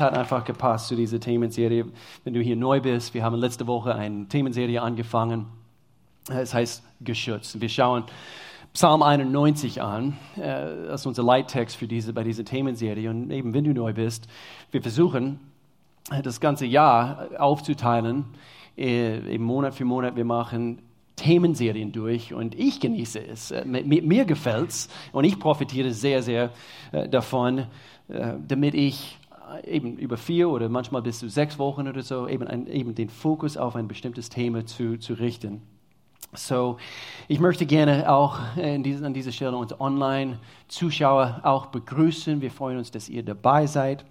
hat einfach gepasst zu dieser Themenserie. Wenn du hier neu bist, wir haben letzte Woche eine Themenserie angefangen. Es heißt Geschützt. Wir schauen Psalm 91 an, äh, das ist unser Leittext für diese, bei dieser Themenserie. Und eben, wenn du neu bist, wir versuchen, das ganze Jahr aufzuteilen, äh, eben Monat für Monat. Wir machen Themenserien durch und ich genieße es. Äh, mir gefällt es und ich profitiere sehr, sehr davon, damit ich eben über vier oder manchmal bis zu sechs Wochen oder so eben, ein, eben den Fokus auf ein bestimmtes Thema zu, zu richten. So, ich möchte gerne auch diesen, an dieser Stelle unsere Online-Zuschauer auch begrüßen. Wir freuen uns, dass ihr dabei seid.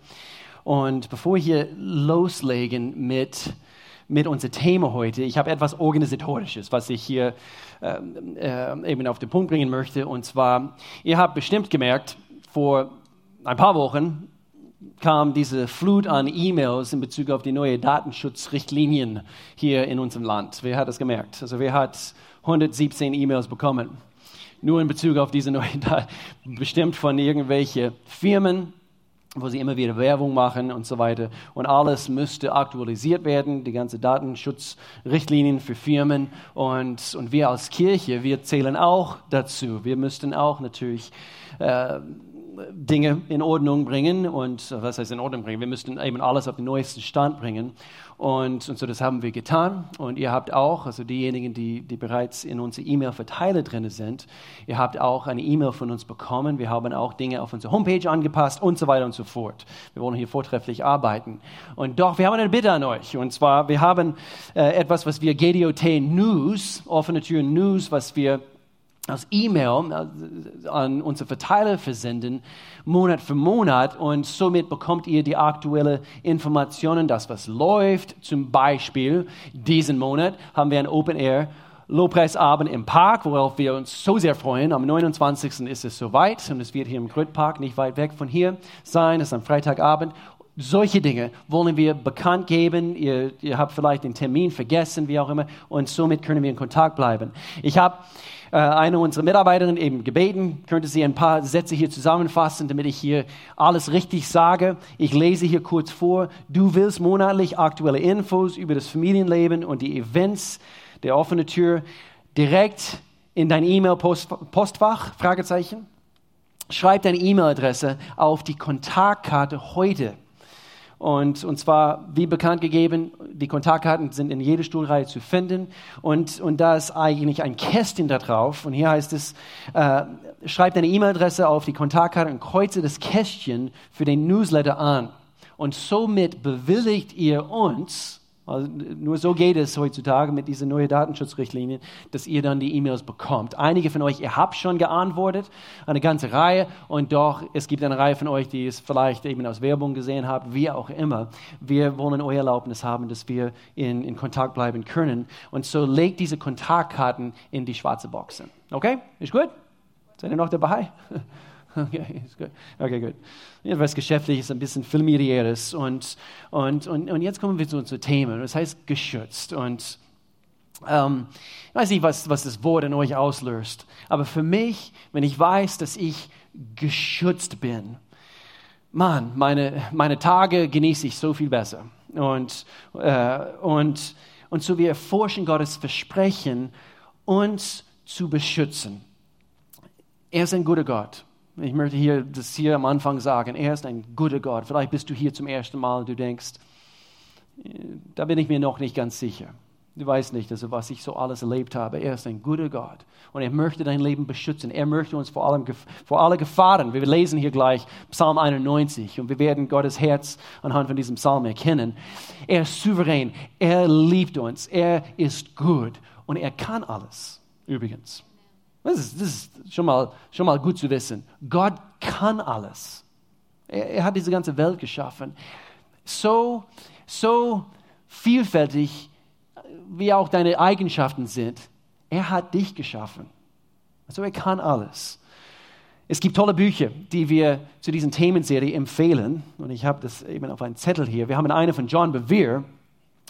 Und bevor wir hier loslegen mit, mit unserem Thema heute, ich habe etwas Organisatorisches, was ich hier äh, äh, eben auf den Punkt bringen möchte. Und zwar, ihr habt bestimmt gemerkt, vor ein paar Wochen kam diese Flut an E-Mails in Bezug auf die neuen Datenschutzrichtlinien hier in unserem Land. Wer hat das gemerkt? Also wer hat 117 E-Mails bekommen? Nur in Bezug auf diese neuen Daten, bestimmt von irgendwelchen Firmen, wo sie immer wieder Werbung machen und so weiter. Und alles müsste aktualisiert werden, die ganze Datenschutzrichtlinien für Firmen. Und, und wir als Kirche, wir zählen auch dazu. Wir müssten auch natürlich äh, Dinge in Ordnung bringen und was heißt in Ordnung bringen? Wir müssten eben alles auf den neuesten Stand bringen und, und so das haben wir getan und ihr habt auch, also diejenigen, die, die bereits in unserer E-Mail-Verteiler drin sind, ihr habt auch eine E-Mail von uns bekommen. Wir haben auch Dinge auf unsere Homepage angepasst und so weiter und so fort. Wir wollen hier vortrefflich arbeiten. Und doch, wir haben eine Bitte an euch und zwar, wir haben äh, etwas, was wir GDOT News, offene Tür News, was wir als E-Mail an unsere Verteiler versenden, Monat für Monat. Und somit bekommt ihr die aktuellen Informationen, das was läuft. Zum Beispiel diesen Monat haben wir ein Open Air Lobpreisabend im Park, worauf wir uns so sehr freuen. Am 29. ist es soweit und es wird hier im Grüttpark, nicht weit weg von hier sein. Es ist am Freitagabend. Solche Dinge wollen wir bekannt geben. Ihr, ihr habt vielleicht den Termin vergessen, wie auch immer, und somit können wir in Kontakt bleiben. Ich habe eine unserer Mitarbeiterinnen eben gebeten, könnte sie ein paar Sätze hier zusammenfassen, damit ich hier alles richtig sage. Ich lese hier kurz vor. Du willst monatlich aktuelle Infos über das Familienleben und die Events der offenen Tür direkt in dein E-Mail-Postfach? Fragezeichen. Schreib deine E-Mail-Adresse auf die Kontaktkarte heute und, und zwar, wie bekannt gegeben, die Kontaktkarten sind in jeder Stuhlreihe zu finden. Und, und da ist eigentlich ein Kästchen da drauf. Und hier heißt es, äh, schreib deine E-Mail-Adresse auf die Kontaktkarte und kreuze das Kästchen für den Newsletter an. Und somit bewilligt ihr uns, also nur so geht es heutzutage mit diesen neuen Datenschutzrichtlinien, dass ihr dann die E-Mails bekommt. Einige von euch, ihr habt schon geantwortet, eine ganze Reihe, und doch, es gibt eine Reihe von euch, die es vielleicht eben aus Werbung gesehen haben, wie auch immer. Wir wollen euer Erlaubnis haben, dass wir in, in Kontakt bleiben können. Und so legt diese Kontaktkarten in die schwarze Boxen. Okay? Ist gut? Seid ihr noch dabei? Okay, gut. Okay, gut. Etwas Geschäftliches, ein bisschen familiäres. Und, und, und, und jetzt kommen wir zu unserem Thema. Das heißt geschützt. Und ähm, ich weiß nicht, was, was das Wort in euch auslöst. Aber für mich, wenn ich weiß, dass ich geschützt bin, Mann, meine, meine Tage genieße ich so viel besser. Und, äh, und, und so wir erforschen Gottes Versprechen, uns zu beschützen. Er ist ein guter Gott. Ich möchte hier das hier am Anfang sagen. Er ist ein guter Gott. Vielleicht bist du hier zum ersten Mal und du denkst, da bin ich mir noch nicht ganz sicher. Du weißt nicht, also was ich so alles erlebt habe. Er ist ein guter Gott und er möchte dein Leben beschützen. Er möchte uns vor allem vor alle Gefahren. Wir lesen hier gleich Psalm 91 und wir werden Gottes Herz anhand von diesem Psalm erkennen. Er ist souverän. Er liebt uns. Er ist gut und er kann alles. Übrigens. Das ist, das ist schon, mal, schon mal gut zu wissen. Gott kann alles. Er, er hat diese ganze Welt geschaffen. So, so vielfältig, wie auch deine Eigenschaften sind. Er hat dich geschaffen. Also er kann alles. Es gibt tolle Bücher, die wir zu diesen Themenserie empfehlen. Und ich habe das eben auf einem Zettel hier. Wir haben eine von John Bevere.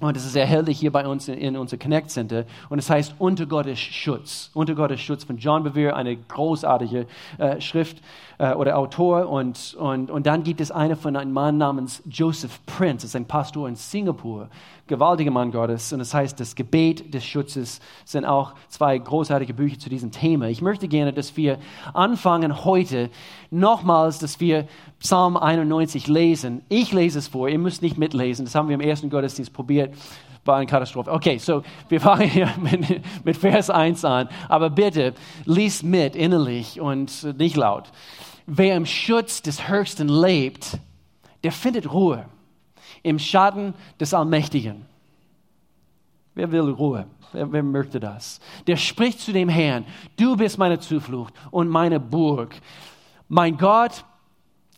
Und es ist erhältlich hier bei uns in, in unser Connect Center. Und es heißt Unter Gottes Schutz. Unter Gottes Schutz von John Bevere, eine großartige äh, Schrift äh, oder Autor. Und, und, und dann gibt es eine von einem Mann namens Joseph Prince, das ist ein Pastor in Singapur, gewaltiger Mann Gottes. Und das heißt, das Gebet des Schutzes sind auch zwei großartige Bücher zu diesem Thema. Ich möchte gerne, dass wir anfangen heute nochmals, dass wir Psalm 91 lesen. Ich lese es vor, ihr müsst nicht mitlesen, das haben wir im ersten Gottesdienst probiert war eine Katastrophe. Okay, so wir fangen hier mit, mit Vers 1 an. Aber bitte, lies mit innerlich und nicht laut. Wer im Schutz des Höchsten lebt, der findet Ruhe im Schatten des Allmächtigen. Wer will Ruhe? Wer, wer, möchte das? Der spricht zu dem Herrn, du bist meine Zuflucht und meine Burg. Mein Gott,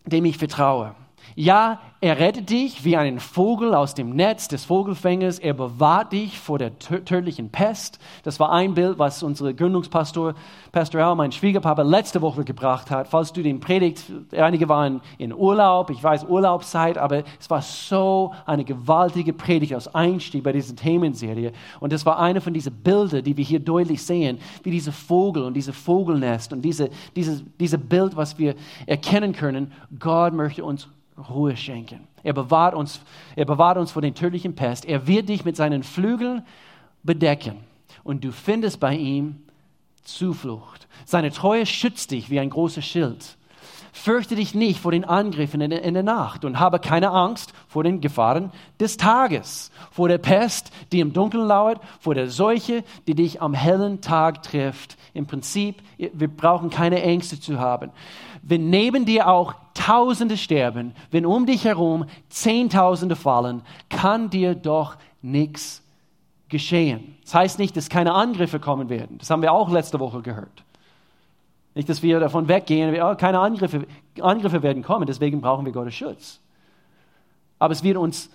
dem ich vertraue. Ja, er rettet dich wie einen Vogel aus dem Netz des Vogelfängers. Er bewahrt dich vor der tödlichen Pest. Das war ein Bild, was unsere Gründungspastor, Pastor Al, mein Schwiegerpapa, letzte Woche gebracht hat. Falls du den predigt, einige waren in Urlaub, ich weiß Urlaubszeit, aber es war so eine gewaltige Predigt aus Einstieg bei dieser Themenserie. Und das war eine von diesen Bildern, die wir hier deutlich sehen, wie diese Vogel und diese Vogelnest und diese, diese, diese Bild, was wir erkennen können. Gott möchte uns Ruhe schenken. Er bewahrt uns, er bewahrt uns vor den tödlichen Pest. Er wird dich mit seinen Flügeln bedecken und du findest bei ihm Zuflucht. Seine Treue schützt dich wie ein großes Schild. Fürchte dich nicht vor den Angriffen in, der Nacht und habe keine Angst vor den Gefahren des Tages, vor der Pest, die im Dunkeln lauert, vor der Seuche, die dich am hellen Tag trifft. Im Prinzip, wir brauchen keine Ängste zu haben. Wenn neben dir auch Tausende sterben, wenn um dich herum Zehntausende fallen, kann dir doch nichts geschehen. Das heißt nicht, dass keine Angriffe kommen werden. Das haben wir auch letzte Woche gehört. Nicht, dass wir davon weggehen, oh, keine Angriffe, Angriffe werden kommen, deswegen brauchen wir Gottes Schutz. Aber es wird uns,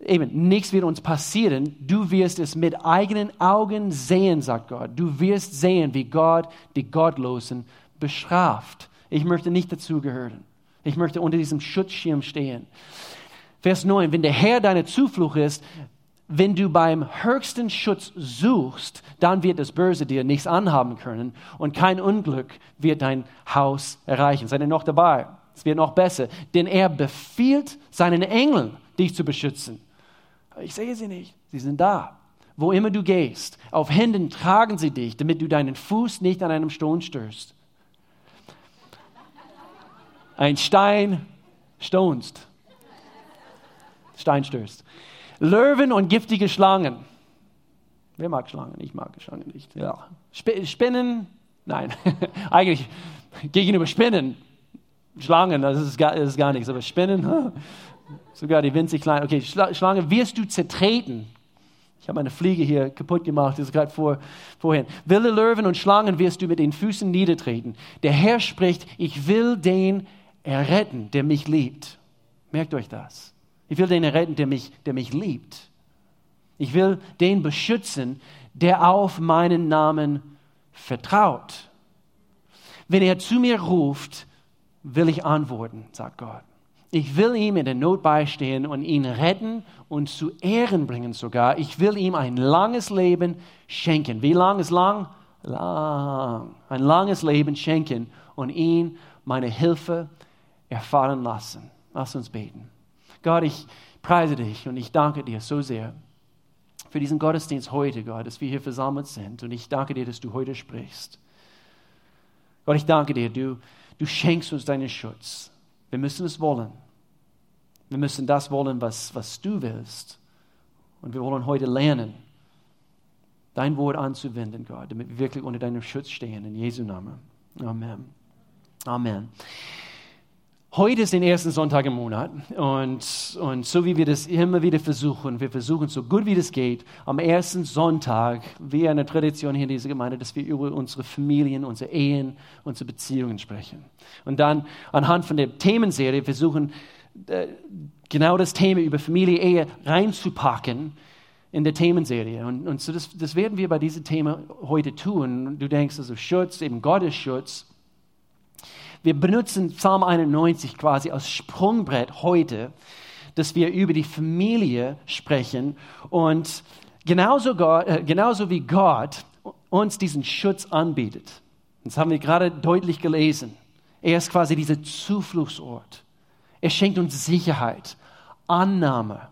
eben, nichts wird uns passieren. Du wirst es mit eigenen Augen sehen, sagt Gott. Du wirst sehen, wie Gott die Gottlosen bestraft. Ich möchte nicht dazugehören. Ich möchte unter diesem Schutzschirm stehen. Vers 9, wenn der Herr deine Zuflucht ist, wenn du beim höchsten Schutz suchst, dann wird das Böse dir nichts anhaben können und kein Unglück wird dein Haus erreichen. Seid ihr noch dabei? Es wird noch besser, denn er befiehlt seinen Engeln, dich zu beschützen. Ich sehe sie nicht, sie sind da. Wo immer du gehst, auf Händen tragen sie dich, damit du deinen Fuß nicht an einem Stone stößt ein Stein stonst. Stein stößt. Löwen und giftige Schlangen. Wer mag Schlangen? Ich mag Schlangen nicht. Ja. Sp Spinnen? Nein. Eigentlich gegenüber Spinnen. Schlangen, das ist gar, das ist gar nichts. Aber Spinnen, sogar die winzig kleinen. Okay, Schlange wirst du zertreten. Ich habe eine Fliege hier kaputt gemacht, das ist gerade vor, vorhin. Wilde Löwen und Schlangen wirst du mit den Füßen niedertreten. Der Herr spricht, ich will den erretten, der mich liebt. Merkt euch das. Ich will den erretten, der mich, der mich liebt. Ich will den beschützen, der auf meinen Namen vertraut. Wenn er zu mir ruft, will ich antworten, sagt Gott. Ich will ihm in der Not beistehen und ihn retten und zu Ehren bringen sogar. Ich will ihm ein langes Leben schenken. Wie lang ist lang? Lang. Ein langes Leben schenken und ihn meine Hilfe erfahren lassen. Lass uns beten. Gott, ich preise dich und ich danke dir so sehr für diesen Gottesdienst heute, Gott, dass wir hier versammelt sind. Und ich danke dir, dass du heute sprichst. Gott, ich danke dir, du, du schenkst uns deinen Schutz. Wir müssen es wollen. Wir müssen das wollen, was, was du willst. Und wir wollen heute lernen, dein Wort anzuwenden, Gott, damit wir wirklich unter deinem Schutz stehen. In Jesu Namen. Amen. Amen. Heute ist der erste Sonntag im Monat und, und so wie wir das immer wieder versuchen, wir versuchen so gut wie das geht, am ersten Sonntag, wie eine Tradition hier in dieser Gemeinde, dass wir über unsere Familien, unsere Ehen, unsere Beziehungen sprechen. Und dann anhand von der Themenserie versuchen, äh, genau das Thema über Familie, Ehe reinzupacken in der Themenserie. Und, und so das, das werden wir bei diesem Thema heute tun. Du denkst also Schutz, eben Gottes Schutz. Wir benutzen Psalm 91 quasi als Sprungbrett heute, dass wir über die Familie sprechen und genauso, Gott, äh, genauso wie Gott uns diesen Schutz anbietet. Das haben wir gerade deutlich gelesen. Er ist quasi dieser Zufluchtsort. Er schenkt uns Sicherheit, Annahme.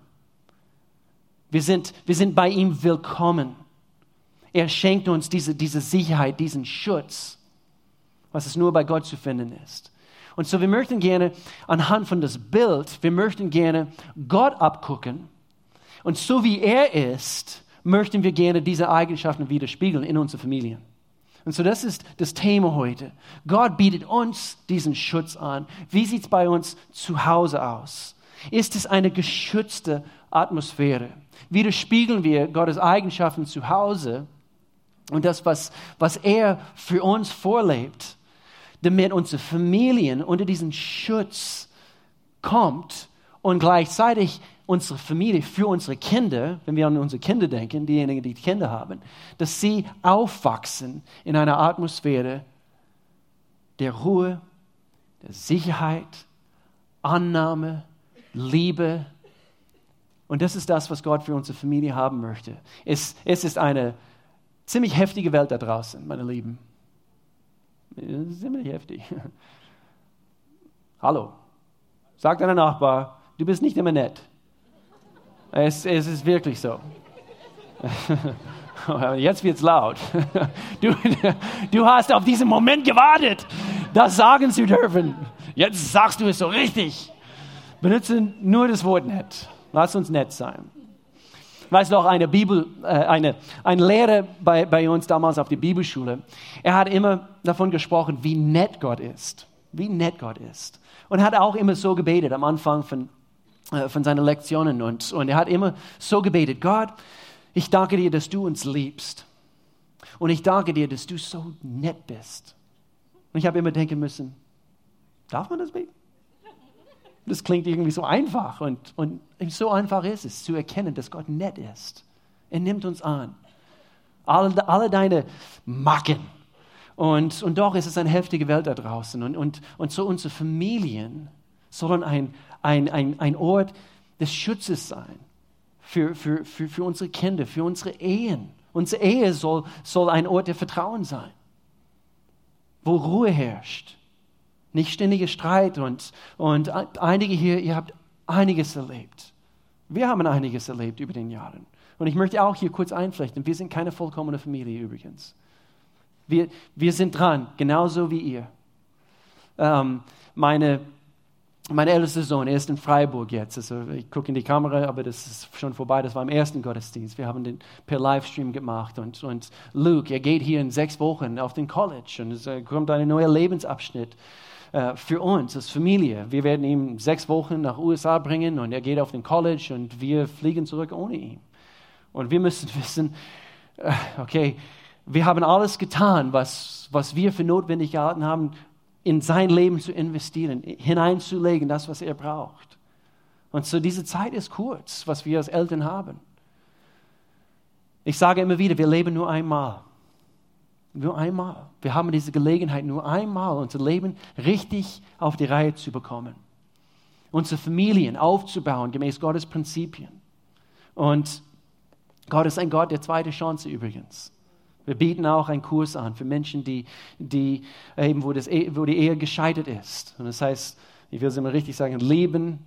Wir sind, wir sind bei ihm willkommen. Er schenkt uns diese, diese Sicherheit, diesen Schutz, was es nur bei Gott zu finden ist. Und so, wir möchten gerne anhand von das Bild, wir möchten gerne Gott abgucken. Und so wie er ist, möchten wir gerne diese Eigenschaften widerspiegeln in unsere Familien. Und so, das ist das Thema heute. Gott bietet uns diesen Schutz an. Wie sieht es bei uns zu Hause aus? Ist es eine geschützte Atmosphäre? Widerspiegeln wir Gottes Eigenschaften zu Hause und das, was, was er für uns vorlebt, damit unsere Familien unter diesen Schutz kommt und gleichzeitig unsere Familie für unsere Kinder, wenn wir an unsere Kinder denken, diejenigen, die Kinder haben, dass sie aufwachsen in einer Atmosphäre der Ruhe, der Sicherheit, Annahme, Liebe. Und das ist das, was Gott für unsere Familie haben möchte. Es, es ist eine ziemlich heftige Welt da draußen, meine Lieben. Ziemlich heftig. Hallo, sag deinem Nachbar, du bist nicht immer nett. Es, es ist wirklich so. Jetzt wird es laut. Du, du hast auf diesen Moment gewartet, das sagen zu dürfen. Jetzt sagst du es so richtig. Benutze nur das Wort nett. Lass uns nett sein. Weißt du auch, eine Bibel, äh, eine, ein Lehrer bei, bei uns damals auf der Bibelschule, er hat immer davon gesprochen, wie nett Gott ist. Wie nett Gott ist. Und hat auch immer so gebetet am Anfang von, äh, von seinen Lektionen. Und, und er hat immer so gebetet, Gott, ich danke dir, dass du uns liebst. Und ich danke dir, dass du so nett bist. Und ich habe immer denken müssen, darf man das beten? Das klingt irgendwie so einfach und, und so einfach ist es zu erkennen, dass Gott nett ist. Er nimmt uns an. Alle, alle deine Macken. Und, und doch ist es eine heftige Welt da draußen. Und, und, und so unsere Familien sollen ein, ein, ein, ein Ort des Schutzes sein für, für, für, für unsere Kinder, für unsere Ehen. Unsere Ehe soll, soll ein Ort der Vertrauen sein, wo Ruhe herrscht nicht ständiger Streit und, und einige hier, ihr habt einiges erlebt. Wir haben einiges erlebt über den Jahren. Und ich möchte auch hier kurz einflechten, wir sind keine vollkommene Familie übrigens. Wir, wir sind dran, genauso wie ihr. Ähm, meine, mein ältester Sohn, er ist in Freiburg jetzt. Also ich gucke in die Kamera, aber das ist schon vorbei. Das war im ersten Gottesdienst. Wir haben den per Livestream gemacht. Und, und Luke, er geht hier in sechs Wochen auf den College und es äh, kommt ein neuer Lebensabschnitt. Äh, für uns als Familie. Wir werden ihn sechs Wochen nach USA bringen und er geht auf den College und wir fliegen zurück ohne ihn. Und wir müssen wissen, äh, okay, wir haben alles getan, was, was wir für notwendig gehalten haben, in sein Leben zu investieren, hineinzulegen, das, was er braucht. Und so diese Zeit ist kurz, was wir als Eltern haben. Ich sage immer wieder, wir leben nur einmal. Nur einmal. Wir haben diese Gelegenheit, nur einmal unser Leben richtig auf die Reihe zu bekommen. Unsere Familien aufzubauen, gemäß Gottes Prinzipien. Und Gott ist ein Gott der zweiten Chance übrigens. Wir bieten auch einen Kurs an für Menschen, die, die eben, wo, das, e, wo die Ehe gescheitert ist. Und das heißt, ich will es immer richtig sagen, Leben,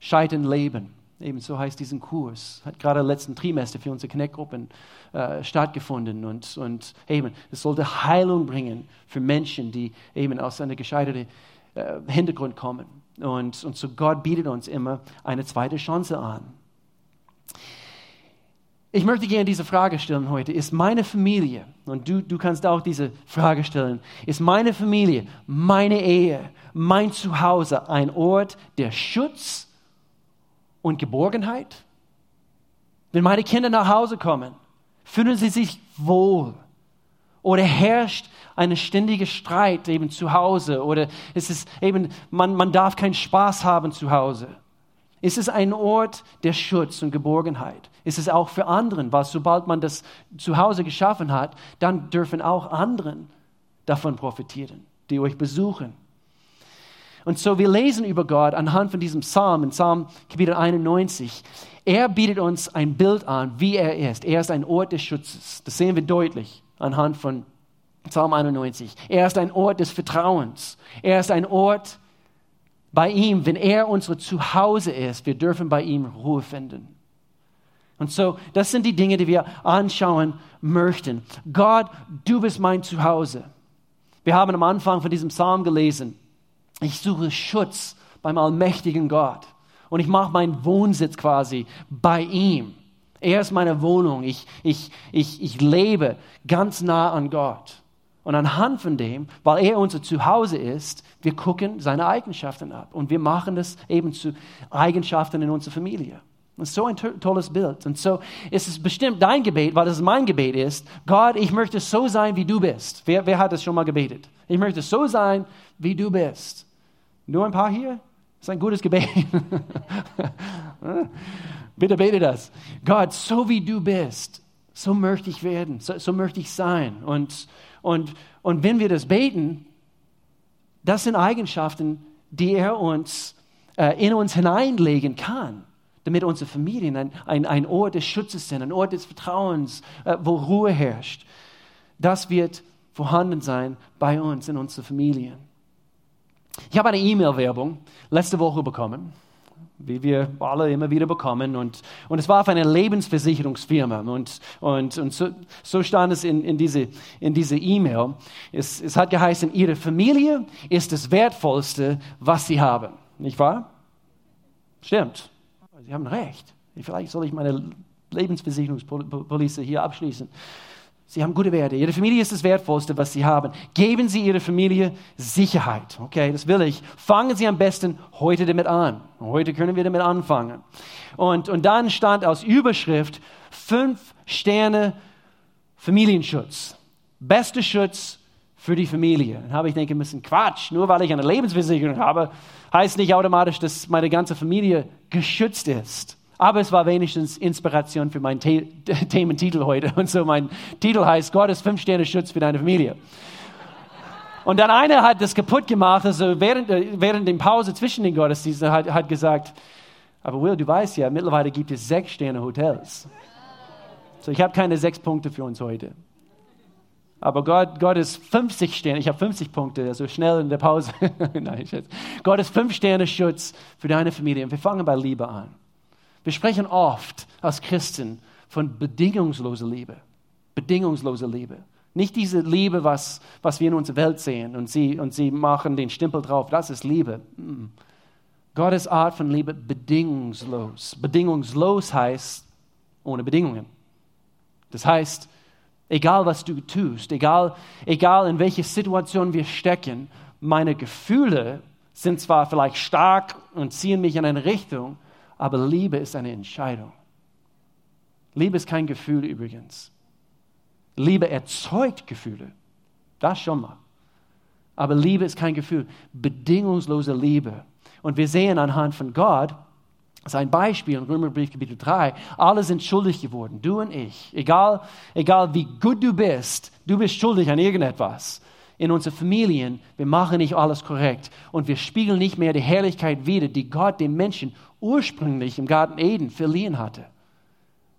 Scheitern, Leben. Eben so heißt diesen Kurs. Hat gerade letzten Trimester für unsere Connect-Gruppen äh, stattgefunden. Und, und eben, es sollte Heilung bringen für Menschen, die eben aus einem gescheiterten äh, Hintergrund kommen. Und, und so Gott bietet uns immer eine zweite Chance an. Ich möchte gerne diese Frage stellen heute. Ist meine Familie, und du, du kannst auch diese Frage stellen, ist meine Familie, meine Ehe, mein Zuhause ein Ort der Schutz und Geborgenheit? Wenn meine Kinder nach Hause kommen, fühlen sie sich wohl? Oder herrscht ein ständiger Streit eben zu Hause? Oder ist es eben, man, man darf keinen Spaß haben zu Hause? Ist es ein Ort der Schutz und Geborgenheit? Ist es auch für anderen, weil sobald man das zu Hause geschaffen hat, dann dürfen auch anderen davon profitieren, die euch besuchen und so, wir lesen über Gott anhand von diesem Psalm, in Psalm Kapitel 91. Er bietet uns ein Bild an, wie er ist. Er ist ein Ort des Schutzes. Das sehen wir deutlich anhand von Psalm 91. Er ist ein Ort des Vertrauens. Er ist ein Ort bei ihm, wenn er unser Zuhause ist. Wir dürfen bei ihm Ruhe finden. Und so, das sind die Dinge, die wir anschauen möchten. Gott, du bist mein Zuhause. Wir haben am Anfang von diesem Psalm gelesen, ich suche Schutz beim allmächtigen Gott. Und ich mache meinen Wohnsitz quasi bei ihm. Er ist meine Wohnung. Ich, ich, ich, ich lebe ganz nah an Gott. Und anhand von dem, weil er unser Zuhause ist, wir gucken seine Eigenschaften ab. Und wir machen das eben zu Eigenschaften in unserer Familie. Das ist so ein tolles Bild. Und so ist es bestimmt dein Gebet, weil es mein Gebet ist. Gott, ich möchte so sein, wie du bist. Wer, wer hat das schon mal gebetet? Ich möchte so sein, wie du bist. Nur ein paar hier? Das ist ein gutes Gebet. Bitte bete das. Gott, so wie du bist, so möchte ich werden, so, so möchte ich sein. Und, und, und wenn wir das beten, das sind Eigenschaften, die er uns äh, in uns hineinlegen kann, damit unsere Familien ein, ein, ein Ort des Schutzes sind, ein Ort des Vertrauens, äh, wo Ruhe herrscht. Das wird vorhanden sein bei uns in unseren Familien. Ich habe eine E-Mail-Werbung letzte Woche bekommen, wie wir alle immer wieder bekommen. Und, und es war für eine Lebensversicherungsfirma. Und, und, und so, so stand es in, in diese in diese E-Mail. Es, es hat geheißen, Ihre Familie ist das Wertvollste, was Sie haben. Nicht wahr? Stimmt. Sie haben recht. Vielleicht soll ich meine Lebensversicherungspolice hier abschließen. Sie haben gute Werte. Ihre Familie ist das Wertvollste, was Sie haben. Geben Sie Ihrer Familie Sicherheit. Okay, das will ich. Fangen Sie am besten heute damit an. Heute können wir damit anfangen. Und, und dann stand als Überschrift fünf Sterne Familienschutz. Beste Schutz für die Familie. Dann habe ich denken müssen, Quatsch, nur weil ich eine Lebensversicherung habe, heißt nicht automatisch, dass meine ganze Familie geschützt ist. Aber es war wenigstens Inspiration für meinen The Thementitel heute. Und so mein Titel heißt Gottes fünf Sterne Schutz für deine Familie. Und dann einer hat das kaputt gemacht, also während, äh, während der Pause zwischen den Gottesdiensten hat, hat gesagt, aber Will, du weißt ja, mittlerweile gibt es sechs Sterne Hotels. So, ich habe keine sechs Punkte für uns heute. Aber Gott, Gott ist 50 Sterne, ich habe 50 Punkte, also schnell in der Pause. Nein, Gott ist fünf Sterne Schutz für deine Familie. Und wir fangen bei Liebe an. Wir sprechen oft als Christen von bedingungsloser Liebe. Bedingungsloser Liebe. Nicht diese Liebe, was, was wir in unserer Welt sehen und sie, und sie machen den Stempel drauf, das ist Liebe. Gottes Art von Liebe bedingungslos. Bedingungslos heißt ohne Bedingungen. Das heißt, egal was du tust, egal, egal in welche Situation wir stecken, meine Gefühle sind zwar vielleicht stark und ziehen mich in eine Richtung, aber Liebe ist eine Entscheidung. Liebe ist kein Gefühl übrigens. Liebe erzeugt Gefühle. Das schon mal. Aber Liebe ist kein Gefühl. Bedingungslose Liebe. Und wir sehen anhand von Gott, sein Beispiel in Römerbrief Kapitel 3, alle sind schuldig geworden, du und ich. Egal, egal wie gut du bist, du bist schuldig an irgendetwas in unseren Familien, wir machen nicht alles korrekt und wir spiegeln nicht mehr die Herrlichkeit wider, die Gott dem Menschen ursprünglich im Garten Eden verliehen hatte.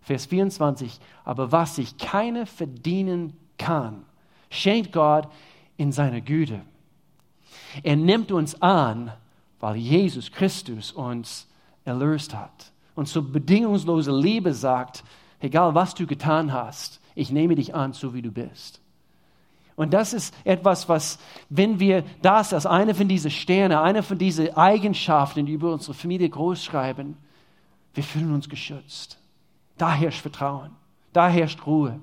Vers 24, aber was sich keiner verdienen kann, schenkt Gott in seiner Güte. Er nimmt uns an, weil Jesus Christus uns erlöst hat. Und so bedingungslose Liebe sagt, egal was du getan hast, ich nehme dich an, so wie du bist. Und das ist etwas, was, wenn wir das als eine von diesen Sterne, eine von diesen Eigenschaften, die über unsere Familie groß schreiben, wir fühlen uns geschützt. Da herrscht Vertrauen, da herrscht Ruhe,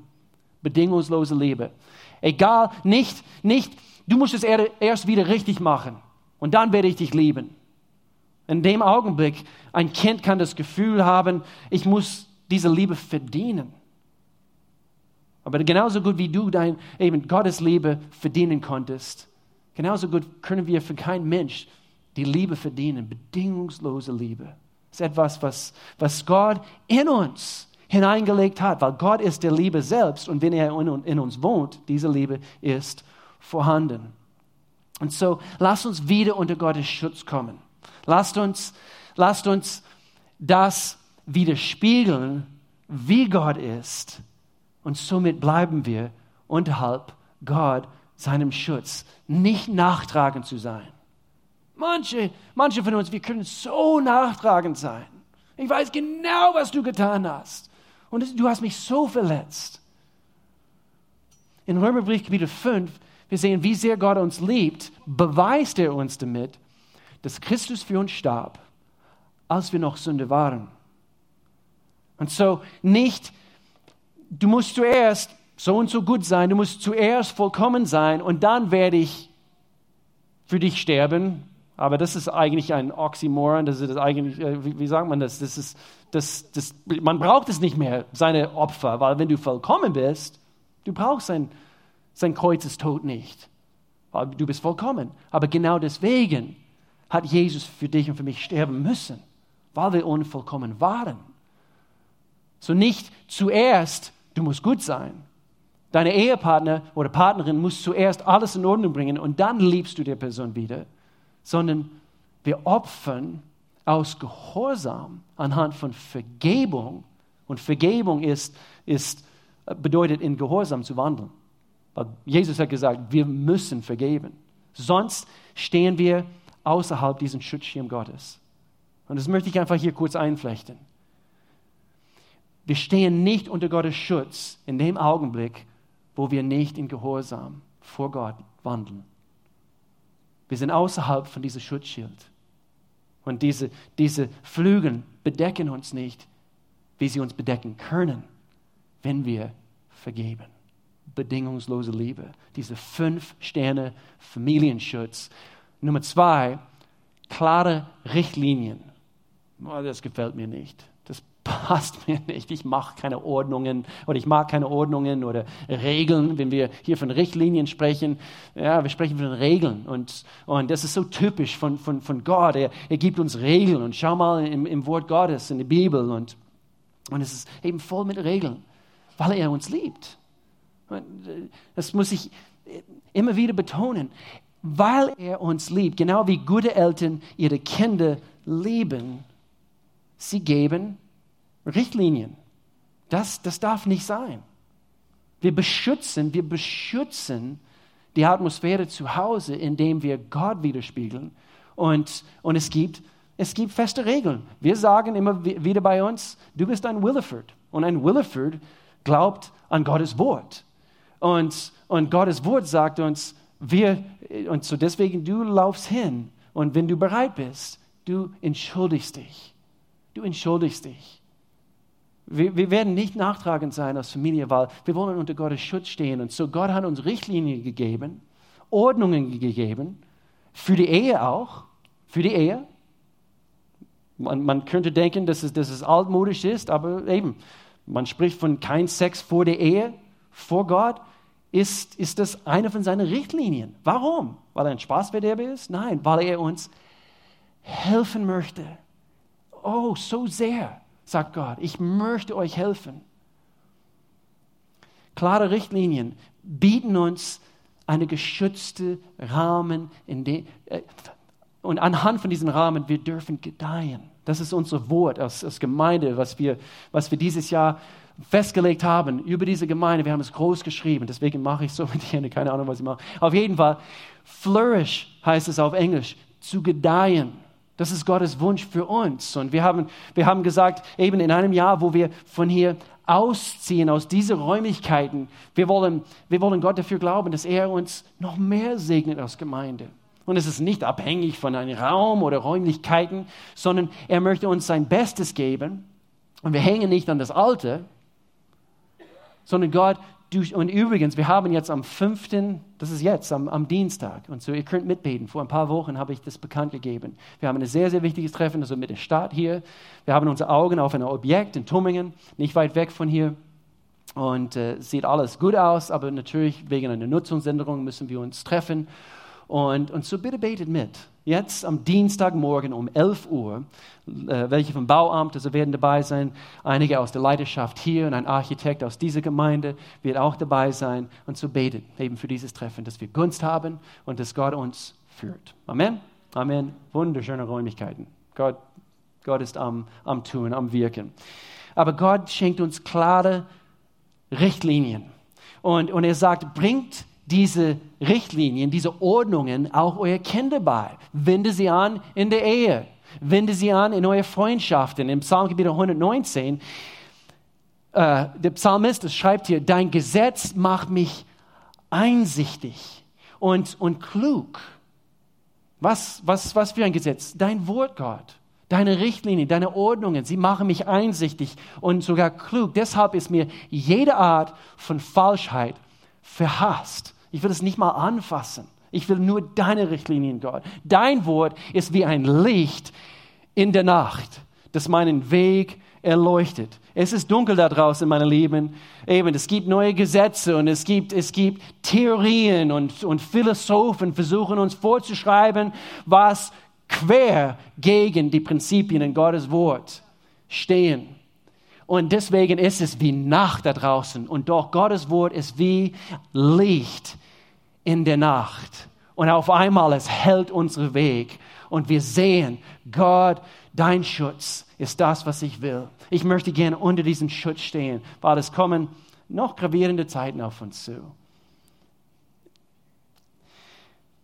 bedingungslose Liebe. Egal, nicht, nicht, du musst es erst wieder richtig machen und dann werde ich dich lieben. In dem Augenblick, ein Kind kann das Gefühl haben, ich muss diese Liebe verdienen. Aber genauso gut wie du dein eben Gottes Liebe verdienen konntest, genauso gut können wir für keinen Mensch die Liebe verdienen, bedingungslose Liebe. Das ist etwas, was, was Gott in uns hineingelegt hat, weil Gott ist der Liebe selbst und wenn er in, uns wohnt, diese Liebe ist vorhanden. Und so lasst uns wieder unter Gottes Schutz kommen. Lasst uns, lasst uns das widerspiegeln, wie Gott ist und somit bleiben wir unterhalb Gott seinem Schutz, nicht nachtragend zu sein. Manche, manche von uns, wir können so nachtragend sein. Ich weiß genau, was du getan hast. Und du hast mich so verletzt. In Römerbrief Kapitel 5, wir sehen, wie sehr Gott uns liebt, beweist er uns damit, dass Christus für uns starb, als wir noch Sünde waren. Und so nicht, du musst zuerst so und so gut sein, du musst zuerst vollkommen sein und dann werde ich für dich sterben. Aber das ist eigentlich ein Oxymoron, das ist eigentlich, äh, wie, sagt man das? das, ist, das, das? Man braucht es nicht mehr, seine Opfer, weil wenn du vollkommen bist, du brauchst sein, sein Kreuzestod nicht, weil du bist vollkommen. Aber genau deswegen hat Jesus für dich und für mich sterben müssen, weil wir unvollkommen waren. So nicht zuerst, du musst gut sein, Deine Ehepartner oder Partnerin muss zuerst alles in Ordnung bringen und dann liebst du die Person wieder, sondern wir opfern aus Gehorsam anhand von Vergebung. Und Vergebung ist, ist, bedeutet, in Gehorsam zu wandeln. Weil Jesus hat gesagt, wir müssen vergeben. Sonst stehen wir außerhalb diesen Schutzschirm Gottes. Und das möchte ich einfach hier kurz einflechten. Wir stehen nicht unter Gottes Schutz in dem Augenblick, wo wir nicht in Gehorsam vor Gott wandeln. Wir sind außerhalb von diesem Schutzschild. Und diese, diese Flügel bedecken uns nicht, wie sie uns bedecken können, wenn wir vergeben. Bedingungslose Liebe. Diese fünf Sterne Familienschutz. Nummer zwei, klare Richtlinien. Das gefällt mir nicht passt mir nicht. Ich mache keine Ordnungen oder ich mag keine Ordnungen oder Regeln. Wenn wir hier von Richtlinien sprechen, ja, wir sprechen von Regeln. Und, und das ist so typisch von, von, von Gott. Er, er gibt uns Regeln. Und schau mal im, im Wort Gottes, in der Bibel. Und, und es ist eben voll mit Regeln, weil er uns liebt. Äh, das muss ich immer wieder betonen. Weil er uns liebt, genau wie gute Eltern ihre Kinder lieben, sie geben Richtlinien. Das, das darf nicht sein. Wir beschützen, wir beschützen die Atmosphäre zu Hause, indem wir Gott widerspiegeln. Und, und es, gibt, es gibt feste Regeln. Wir sagen immer wieder bei uns, du bist ein Williford. Und ein Williford glaubt an Gottes Wort. Und, und Gottes Wort sagt uns, wir, und so deswegen, du laufst hin. Und wenn du bereit bist, du entschuldigst dich. Du entschuldigst dich. Wir, wir, werden nicht nachtragend sein als Familie, weil wir wollen unter Gottes Schutz stehen. Und so Gott hat uns Richtlinien gegeben, Ordnungen gegeben, für die Ehe auch, für die Ehe. Man, man könnte denken, dass es, dass es altmodisch ist, aber eben, man spricht von kein Sex vor der Ehe, vor Gott. Ist, ist das eine von seinen Richtlinien. Warum? Weil er ein Spaßverderber ist? Nein, weil er uns helfen möchte. Oh, so sehr sagt Gott. Ich möchte euch helfen. Klare Richtlinien bieten uns einen geschützten Rahmen, in dem, äh, und anhand von diesem Rahmen, wir dürfen gedeihen. Das ist unser Wort als, als Gemeinde, was wir, was wir dieses Jahr festgelegt haben über diese Gemeinde. Wir haben es groß geschrieben, deswegen mache ich so mit Händen, keine Ahnung, was ich mache. Auf jeden Fall, flourish heißt es auf Englisch, zu gedeihen. Das ist Gottes Wunsch für uns. Und wir haben, wir haben gesagt, eben in einem Jahr, wo wir von hier ausziehen, aus diesen Räumlichkeiten, wir wollen, wir wollen Gott dafür glauben, dass er uns noch mehr segnet als Gemeinde. Und es ist nicht abhängig von einem Raum oder Räumlichkeiten, sondern er möchte uns sein Bestes geben. Und wir hängen nicht an das Alte, sondern Gott und übrigens, wir haben jetzt am 5., das ist jetzt, am, am, Dienstag, und so, ihr könnt mitbeten. Vor ein paar Wochen habe ich das bekannt gegeben. Wir haben ein sehr, sehr wichtiges Treffen, also mit der Stadt hier. Wir haben unsere Augen auf ein Objekt in Tummingen, nicht weit weg von hier. Und äh, sieht alles gut aus, aber natürlich wegen einer Nutzungsänderung müssen wir uns treffen. Und, und so bitte betet mit. Jetzt am Dienstagmorgen um 11 Uhr, äh, welche vom Bauamt, also werden dabei sein, einige aus der Leiterschaft hier und ein Architekt aus dieser Gemeinde wird auch dabei sein und so betet eben für dieses Treffen, dass wir Gunst haben und dass Gott uns führt. Amen. Amen. Wunderschöne Räumlichkeiten. Gott, Gott ist am, am Tun, am Wirken. Aber Gott schenkt uns klare Richtlinien. Und, und er sagt, bringt diese Richtlinien, diese Ordnungen auch euer Kinder bei. Wende sie an in der Ehe. Wende sie an in eure Freundschaften. Im Psalmgebiet 119, äh, der Psalmist schreibt hier, dein Gesetz macht mich einsichtig und, und klug. Was, was, was für ein Gesetz? Dein Wort, Gott. Deine Richtlinien, deine Ordnungen, sie machen mich einsichtig und sogar klug. Deshalb ist mir jede Art von Falschheit verhasst. Ich will es nicht mal anfassen. Ich will nur deine Richtlinien, Gott. Dein Wort ist wie ein Licht in der Nacht, das meinen Weg erleuchtet. Es ist dunkel da draußen, meine Lieben. Eben, es gibt neue Gesetze und es gibt, es gibt Theorien und, und Philosophen versuchen uns vorzuschreiben, was quer gegen die Prinzipien in Gottes Wort stehen. Und deswegen ist es wie Nacht da draußen. Und doch Gottes Wort ist wie Licht in der Nacht. Und auf einmal es hält unseren Weg. Und wir sehen, Gott, dein Schutz ist das, was ich will. Ich möchte gerne unter diesem Schutz stehen, weil es kommen noch gravierende Zeiten auf uns zu.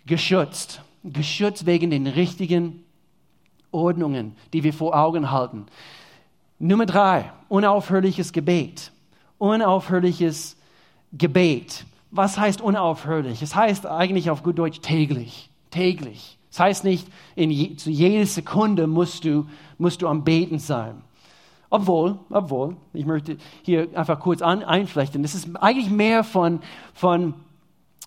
Geschützt. Geschützt wegen den richtigen Ordnungen, die wir vor Augen halten. Nummer drei, unaufhörliches Gebet. Unaufhörliches Gebet. Was heißt unaufhörlich? Es heißt eigentlich auf gut Deutsch täglich. Täglich. Es heißt nicht, in je, zu jeder Sekunde musst du, musst du am Beten sein. Obwohl, obwohl, ich möchte hier einfach kurz an, einflechten, das ist eigentlich mehr von, von,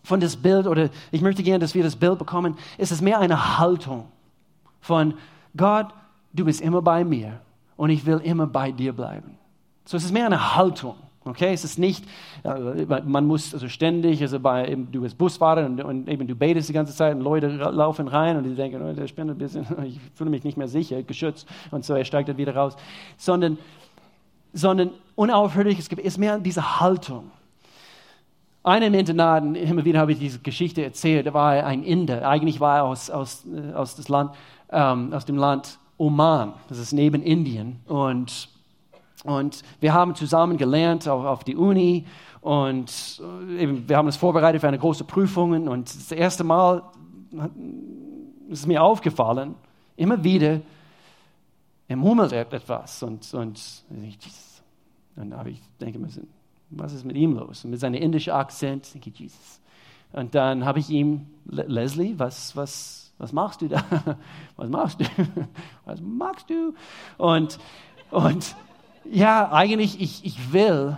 von das Bild, oder ich möchte gerne, dass wir das Bild bekommen, es ist mehr eine Haltung von Gott, du bist immer bei mir und ich will immer bei dir bleiben. So es ist mehr eine Haltung. Okay, es ist nicht, man muss also ständig, also bei, eben, du bist Busfahrer und, und, eben du betest die ganze Zeit und Leute laufen rein und die denken, oh, der spinnt ein bisschen, ich fühle mich nicht mehr sicher, geschützt und so, er steigt dann wieder raus. Sondern, sondern unaufhörliches Gebet ist mehr diese Haltung. Einem Internaten, immer wieder habe ich diese Geschichte erzählt, da war ein Inder, eigentlich war er aus, aus, äh, aus, das Land, ähm, aus dem Land Oman, das ist neben Indien. Und, und wir haben zusammen gelernt auf, auf die Uni und äh, eben, wir haben uns vorbereitet für eine große Prüfung. Und das erste Mal ist mir aufgefallen, immer wieder, er murmelt etwas. Und, und, und da habe ich denke mir, was ist mit ihm los? Und mit seinem indischen Akzent denke ich, Jesus. Und dann habe ich ihm, Leslie, was, was, was machst du da? Was machst du? Was magst du? Und, und ja, eigentlich, ich, ich will,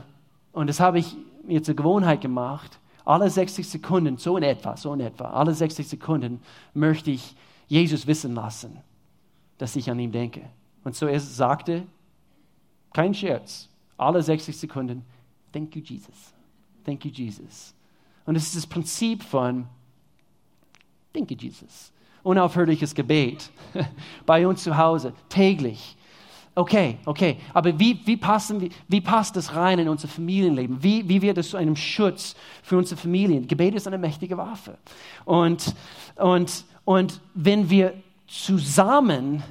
und das habe ich mir zur Gewohnheit gemacht, alle 60 Sekunden, so in etwa, so in etwa, alle 60 Sekunden möchte ich Jesus wissen lassen, dass ich an ihn denke. Und so er sagte, kein Scherz, alle 60 Sekunden, thank you Jesus, thank you Jesus. Und es ist das Prinzip von, thank you Jesus unaufhörliches Gebet bei uns zu Hause, täglich. Okay, okay, aber wie, wie, passen, wie, passt das rein in unser Familienleben? Wie, wie wird es zu einem Schutz für unsere Familien? Gebet ist eine mächtige Waffe. Und, und, und wenn wir zusammen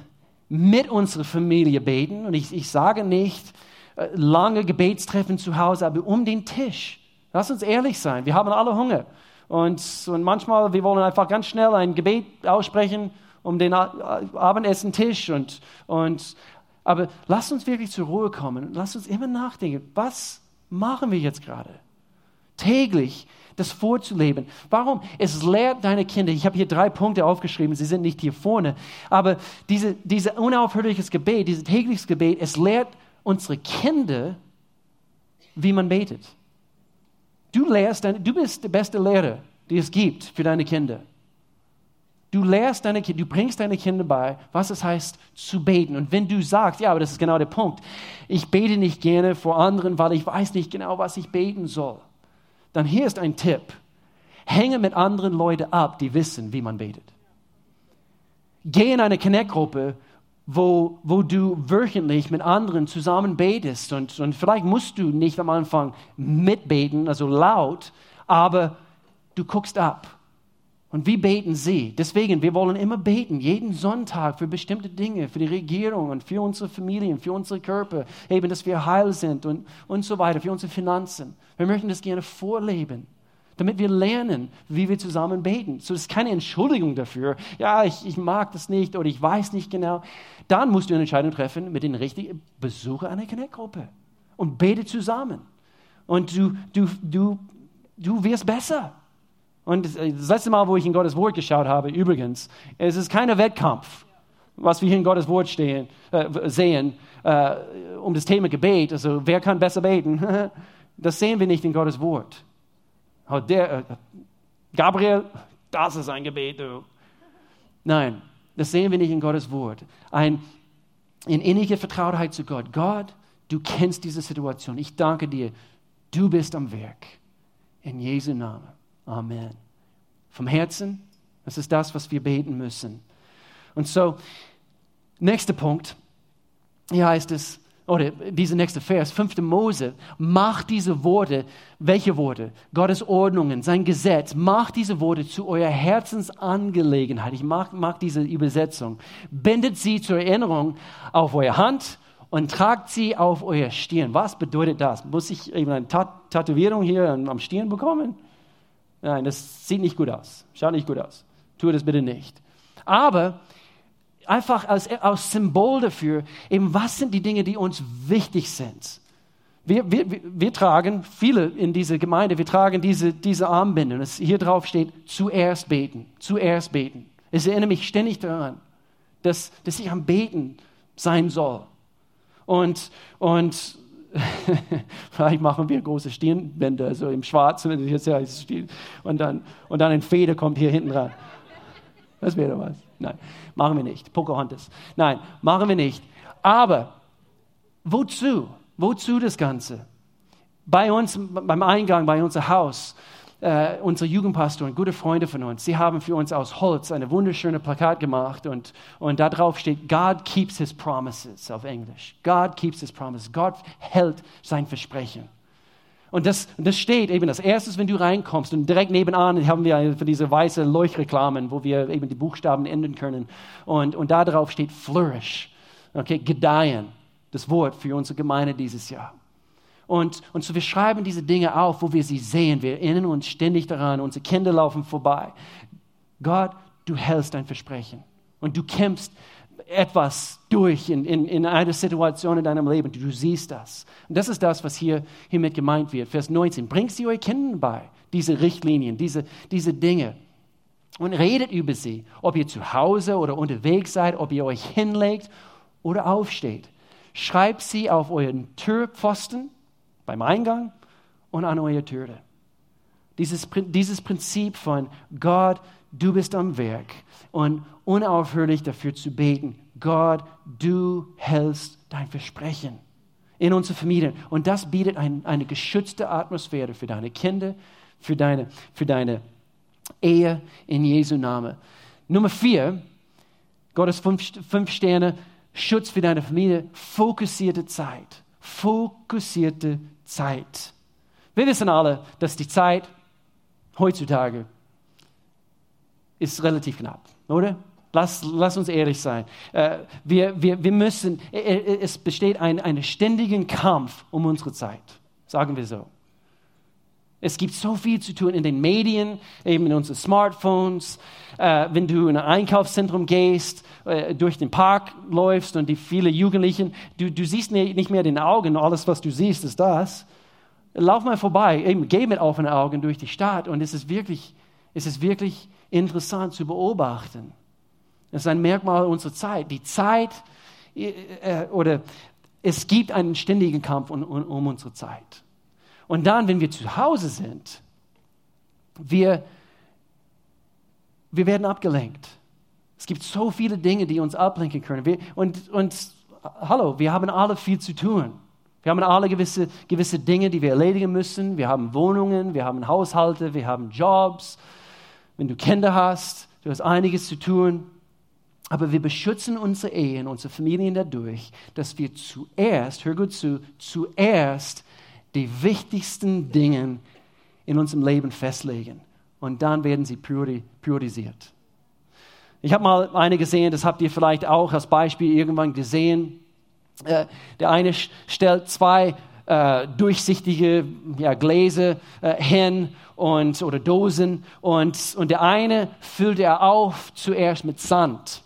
mit unserer Familie beten, und ich, ich sage nicht äh, lange Gebetstreffen zu Hause, aber um den Tisch. Lass uns ehrlich sein, wir haben alle Hunger. Und, und manchmal, wir wollen einfach ganz schnell ein Gebet aussprechen um den Abendessentisch. Und, und, aber lasst uns wirklich zur Ruhe kommen. Lasst uns immer nachdenken, was machen wir jetzt gerade? Täglich das vorzuleben. Warum? Es lehrt deine Kinder. Ich habe hier drei Punkte aufgeschrieben, sie sind nicht hier vorne. Aber diese, diese unaufhörliches Gebet, dieses tägliches Gebet, es lehrt unsere Kinder, wie man betet. Du lehrst, du bist der beste Lehrer, die es gibt für deine Kinder. Du lehrst deine Kinder, du bringst deine Kinder bei, was es heißt zu beten. Und wenn du sagst, ja, aber das ist genau der Punkt, ich bete nicht gerne vor anderen, weil ich weiß nicht genau, was ich beten soll, dann hier ist ein Tipp. Hänge mit anderen Leuten ab, die wissen, wie man betet. Geh in eine Connect-Gruppe, wo, wo du wöchentlich mit anderen zusammen betest. Und, und vielleicht musst du nicht am Anfang mitbeten, also laut, aber du guckst ab. Und wie beten sie? Deswegen, wir wollen immer beten, jeden Sonntag für bestimmte Dinge, für die Regierung und für unsere Familien, für unsere Körper, eben, dass wir heil sind und, und so weiter, für unsere Finanzen. Wir möchten das gerne vorleben. damit wir lernen, wie wir zusammen beten. So, das ist keine Entschuldigung dafür. Ja, ich, ich mag das nicht oder ich weiß nicht genau. Dann musst du eine Entscheidung treffen mit den richtigen Besucher einer Connect-Gruppe und bete zusammen. Und du, du, du, du wirst besser. Und das letzte Mal, wo ich in Gottes Wort geschaut habe, übrigens, es ist kein Wettkampf, was wir hier in Gottes Wort stehen, äh, sehen, äh, um das Thema Gebet. Also, wer kann besser beten? das sehen wir nicht in Gottes Wort. Oh, der, äh, Gabriel, das ist ein Gebet. Du. Nein, das sehen wir nicht in Gottes Wort. Ein, in innige Vertrautheit zu Gott. Gott, du kennst diese Situation. Ich danke dir. Du bist am Werk. In Jesu Namen. Amen. Vom Herzen, das ist das, was wir beten müssen. Und so, nächster Punkt. Hier heißt es, oder dieser nächste Vers, 5. Mose, macht diese Worte, welche Worte? Gottes Ordnungen, sein Gesetz, macht diese Worte zu eurer Herzensangelegenheit. Ich mag, mag diese Übersetzung. Bindet sie zur Erinnerung auf eure Hand und tragt sie auf euer Stirn. Was bedeutet das? Muss ich eben eine Tat Tätowierung hier am Stirn bekommen? Nein, das sieht nicht gut aus. Schaut nicht gut aus. Tue das bitte nicht. Aber einfach als, als Symbol dafür, eben was sind die Dinge, die uns wichtig sind. Wir, wir, wir tragen, viele in dieser Gemeinde, wir tragen diese, diese Armbinde. Und hier drauf steht, zuerst beten, zuerst beten. Es erinnert mich ständig daran, dass, dass ich am Beten sein soll. Und, und vielleicht machen wir große Stirnbänder, so im Schwarzen, und dann, und dann ein Feder kommt hier hinten ran. Das wäre was. Nein, machen wir nicht. Pocahontas. Nein, machen wir nicht. Aber wozu? Wozu das Ganze? Bei uns, beim Eingang, bei unser Haus, äh, unsere Jugendpastoren, gute Freunde von uns, sie haben für uns aus Holz eine wunderschöne Plakat gemacht und, und da drauf steht, God keeps his promises auf Englisch. God keeps his promises. Gott hält sein Versprechen. Und das, das steht eben als erstes, wenn du reinkommst. Und direkt nebenan haben wir diese weiße Leuchtreklamen, wo wir eben die Buchstaben enden können. Und, und da drauf steht Flourish. Okay, gedeihen. Das Wort für unsere Gemeinde dieses Jahr. Und, und so wir schreiben diese Dinge auf, wo wir sie sehen. Wir erinnern uns ständig daran. Unsere Kinder laufen vorbei. Gott, du hältst dein Versprechen. Und du kämpfst etwas durch in, in, in einer Situation in deinem Leben. Du siehst das. Und das ist das, was hier hiermit gemeint wird. Vers 19. Bringt sie euch Kindern bei, diese Richtlinien, diese, diese Dinge. Und redet über sie, ob ihr zu Hause oder unterwegs seid, ob ihr euch hinlegt oder aufsteht. Schreibt sie auf euren Türpfosten beim Eingang und an eurer Türe. Dieses, dieses Prinzip von Gott, du bist am Werk und unaufhörlich dafür zu beten, Gott, du hältst dein Versprechen in unsere Familien. Und das bietet ein, eine geschützte Atmosphäre für deine Kinder, für deine, für deine Ehe in Jesu Name. Nummer vier, Gottes fünf, fünf Sterne, Schutz für deine Familie, fokussierte Zeit. Fokussierte Zeit. Wir wissen alle, dass die Zeit heutzutage ist relativ knapp, oder? Lass, lass uns ehrlich sein. Äh, wir, wir, wir müssen, äh, äh, es besteht ein, ein ständiger Kampf um unsere Zeit, sagen wir so. Es gibt so viel zu tun in den Medien, eben in unseren Smartphones. Äh, wenn du in ein Einkaufszentrum gehst, äh, durch den Park läufst und die viele Jugendlichen, du, du siehst nicht mehr den Augen, alles, was du siehst, ist das. Lauf mal vorbei, eben geh mit offenen Augen durch die Stadt und es ist wirklich, es ist wirklich interessant zu beobachten. Das ist ein Merkmal unserer Zeit. Die Zeit äh, äh, oder es gibt einen ständigen Kampf um, um, um unsere Zeit. Und dann, wenn wir zu Hause sind, wir, wir werden abgelenkt. Es gibt so viele Dinge, die uns ablenken können. Wir, und, und hallo, wir haben alle viel zu tun. Wir haben alle gewisse, gewisse Dinge, die wir erledigen müssen. Wir haben Wohnungen, wir haben Haushalte, wir haben Jobs. Wenn du Kinder hast, du hast einiges zu tun. Aber wir beschützen unsere Ehen, unsere Familien dadurch, dass wir zuerst, hör gut zu, zuerst die wichtigsten Dinge in unserem Leben festlegen. Und dann werden sie priorisiert. Ich habe mal eine gesehen, das habt ihr vielleicht auch als Beispiel irgendwann gesehen. Äh, der eine stellt zwei äh, durchsichtige ja, Gläser äh, hin und, oder Dosen und, und der eine füllte er auf zuerst mit Sand.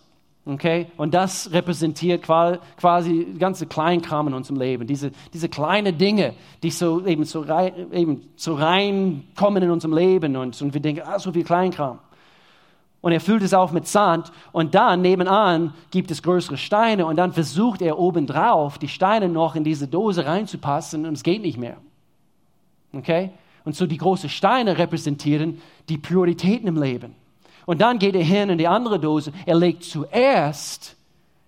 Okay? Und das repräsentiert quasi ganze Kleinkram in unserem Leben. Diese, diese kleinen Dinge, die so eben so, rein, eben so reinkommen in unserem Leben und, und wir denken, ah, so viel Kleinkram. Und er füllt es auf mit Sand und dann nebenan gibt es größere Steine und dann versucht er obendrauf die Steine noch in diese Dose reinzupassen und es geht nicht mehr. Okay? Und so die großen Steine repräsentieren die Prioritäten im Leben. Und dann geht er hin in die andere Dose. Er legt zuerst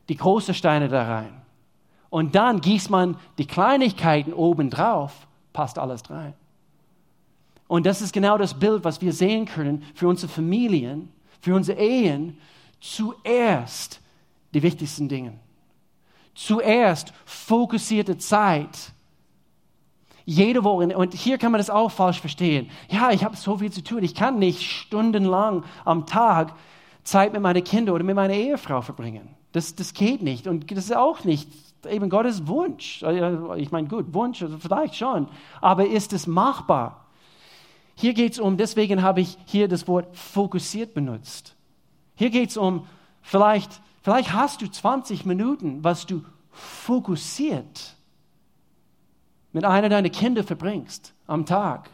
die großen Steine da rein. Und dann gießt man die Kleinigkeiten obendrauf, passt alles rein. Und das ist genau das Bild, was wir sehen können für unsere Familien für unsere Ehen zuerst die wichtigsten Dinge. Zuerst fokussierte Zeit. Jede Woche, und hier kann man das auch falsch verstehen. Ja, ich habe so viel zu tun. Ich kann nicht stundenlang am Tag Zeit mit meinen Kindern oder mit meiner Ehefrau verbringen. Das, das geht nicht. Und das ist auch nicht eben Gottes Wunsch. Ich meine, gut, Wunsch, also vielleicht schon. Aber ist es machbar? Hier geht es um, deswegen habe ich hier das Wort fokussiert benutzt. Hier geht es um, vielleicht, vielleicht hast du 20 Minuten, was du fokussiert mit einer deiner Kinder verbringst am Tag.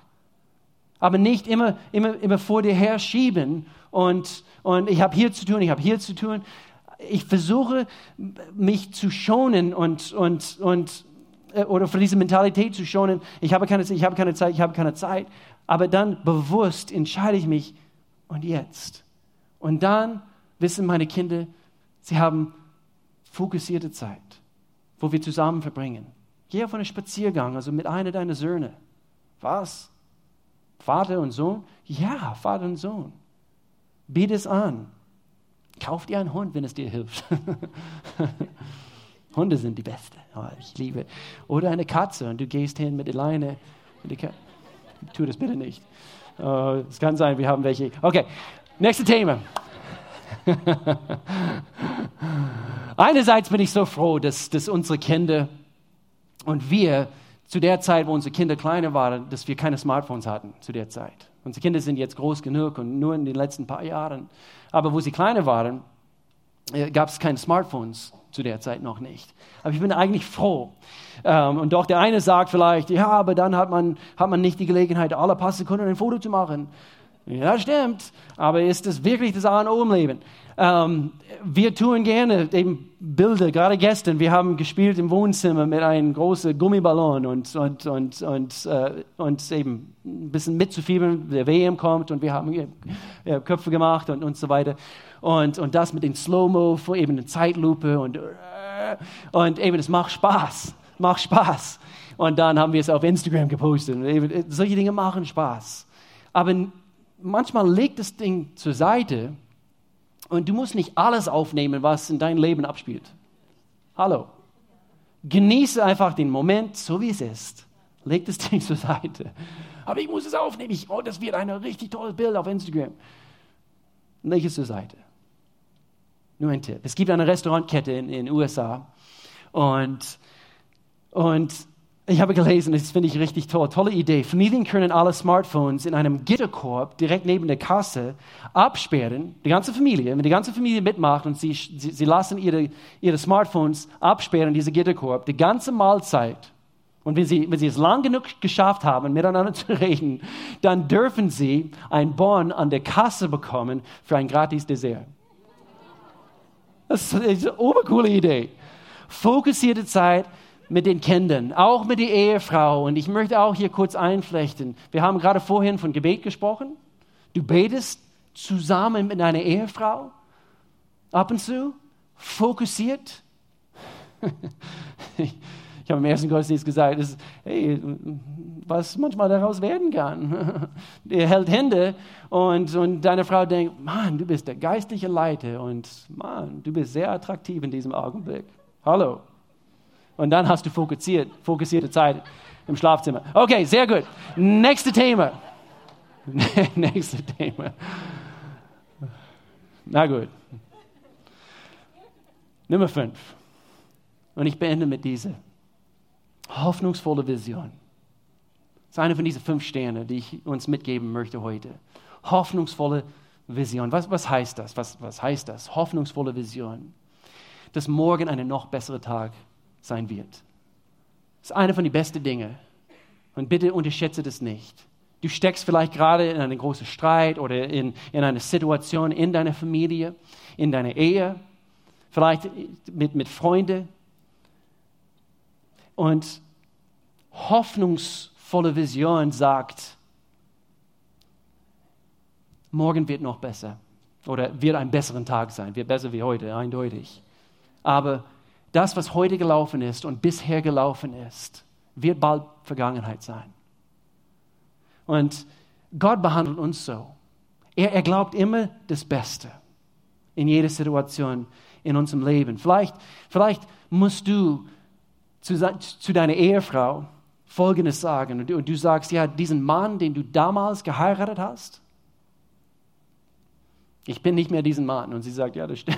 Aber nicht immer, immer, immer vor dir her schieben und, und ich habe hier zu tun, ich habe hier zu tun. Ich versuche, mich zu schonen und, und, und äh, oder für diese Mentalität zu schonen. Ich habe keine, ich habe keine Zeit, ich habe keine Zeit aber dann bewusst entscheide ich mich und jetzt. Und dann wissen meine Kinder, sie haben fokussierte Zeit, wo wir zusammen verbringen. Geh auf einen Spaziergang, also mit einer deiner Söhne. Was? Vater und Sohn? Ja, Vater und Sohn. Biete es an. Kauf dir einen Hund, wenn es dir hilft. Hunde sind die Beste. Oh, ich liebe. Oder eine Katze und du gehst hin mit der Leine. Tu das bitte nicht. Uh, es kann sein, wir haben welche. Okay, nächstes Thema. Einerseits bin ich so froh, dass, dass unsere Kinder und wir zu der Zeit, wo unsere Kinder kleiner waren, dass wir keine Smartphones hatten zu der Zeit. Unsere Kinder sind jetzt groß genug und nur in den letzten paar Jahren. Aber wo sie kleiner waren, äh, gab es keine Smartphones zu der Zeit noch nicht. Aber ich bin eigentlich froh. Ähm, und doch der eine sagt vielleicht, ja, aber dann hat man, hat man nicht die Gelegenheit, alle paar Sekunden ein Foto zu machen. Ja, stimmt. Aber ist das wirklich das A und O im Leben? Ähm, wir tun gerne eben Bilder, gerade gestern, wir haben gespielt im Wohnzimmer mit einem großen Gummiballon und, und, und, und, äh, und eben ein bisschen mitzufiebern, der WM kommt und wir haben äh, Köpfe gemacht und, und so weiter und, und das mit den Slow-Mo, eben eine Zeitlupe und, und eben, es macht Spaß, macht Spaß. Und dann haben wir es auf Instagram gepostet. Und eben, solche Dinge machen Spaß. Aber manchmal legt das Ding zur Seite und du musst nicht alles aufnehmen, was in deinem Leben abspielt. Hallo. Genieße einfach den Moment, so wie es ist. Leg das Ding zur Seite. Aber ich muss es aufnehmen. Ich, oh, das wird ein richtig tolles Bild auf Instagram. Leg es zur Seite. Nur ein Tipp. Es gibt eine Restaurantkette in den USA und, und ich habe gelesen, das finde ich richtig toll, tolle Idee. Familien können alle Smartphones in einem Gitterkorb direkt neben der Kasse absperren, die ganze Familie, wenn die ganze Familie mitmacht und sie, sie, sie lassen ihre, ihre Smartphones absperren, diese Gitterkorb, die ganze Mahlzeit. Und wenn sie, wenn sie es lang genug geschafft haben, miteinander zu reden, dann dürfen sie ein Bon an der Kasse bekommen für ein gratis Dessert. Das ist eine obercoole Idee. Fokussierte Zeit mit den Kindern, auch mit der Ehefrau. Und ich möchte auch hier kurz einflechten. Wir haben gerade vorhin von Gebet gesprochen. Du betest zusammen mit deiner Ehefrau. Ab und zu. Fokussiert. Ich habe im ersten Gottesdienst gesagt, dass, hey, was manchmal daraus werden kann. Er hält Hände und, und deine Frau denkt, Mann, du bist der geistliche Leiter und Mann, du bist sehr attraktiv in diesem Augenblick. Hallo. Und dann hast du fokussiert, fokussierte Zeit im Schlafzimmer. Okay, sehr gut. Nächste Thema. Nächste Thema. Na gut. Nummer fünf. Und ich beende mit dieser. hoffnungsvolle Vision. Das ist eine von diesen fünf Sternen, die ich uns mitgeben möchte heute. Hoffnungsvolle Vision. Was, was heißt das? Was, was heißt das? Hoffnungsvolle Vision. Dass morgen ein noch besserer Tag sein wird. Das ist eine von den besten Dingen. Und bitte unterschätze das nicht. Du steckst vielleicht gerade in einen großen Streit oder in, in eine Situation in deiner Familie, in deiner Ehe, vielleicht mit, mit Freunden. Und hoffnungsvolle Vision sagt, morgen wird noch besser oder wird ein besseren Tag sein, wird besser wie heute, eindeutig. Aber das, was heute gelaufen ist und bisher gelaufen ist, wird bald Vergangenheit sein. Und Gott behandelt uns so. Er, er glaubt immer das Beste in jeder Situation in unserem Leben. Vielleicht, vielleicht musst du zu, zu deiner Ehefrau Folgendes sagen und du, und du sagst, ja, diesen Mann, den du damals geheiratet hast, ich bin nicht mehr diesen Mann. Und sie sagt, ja, das stimmt.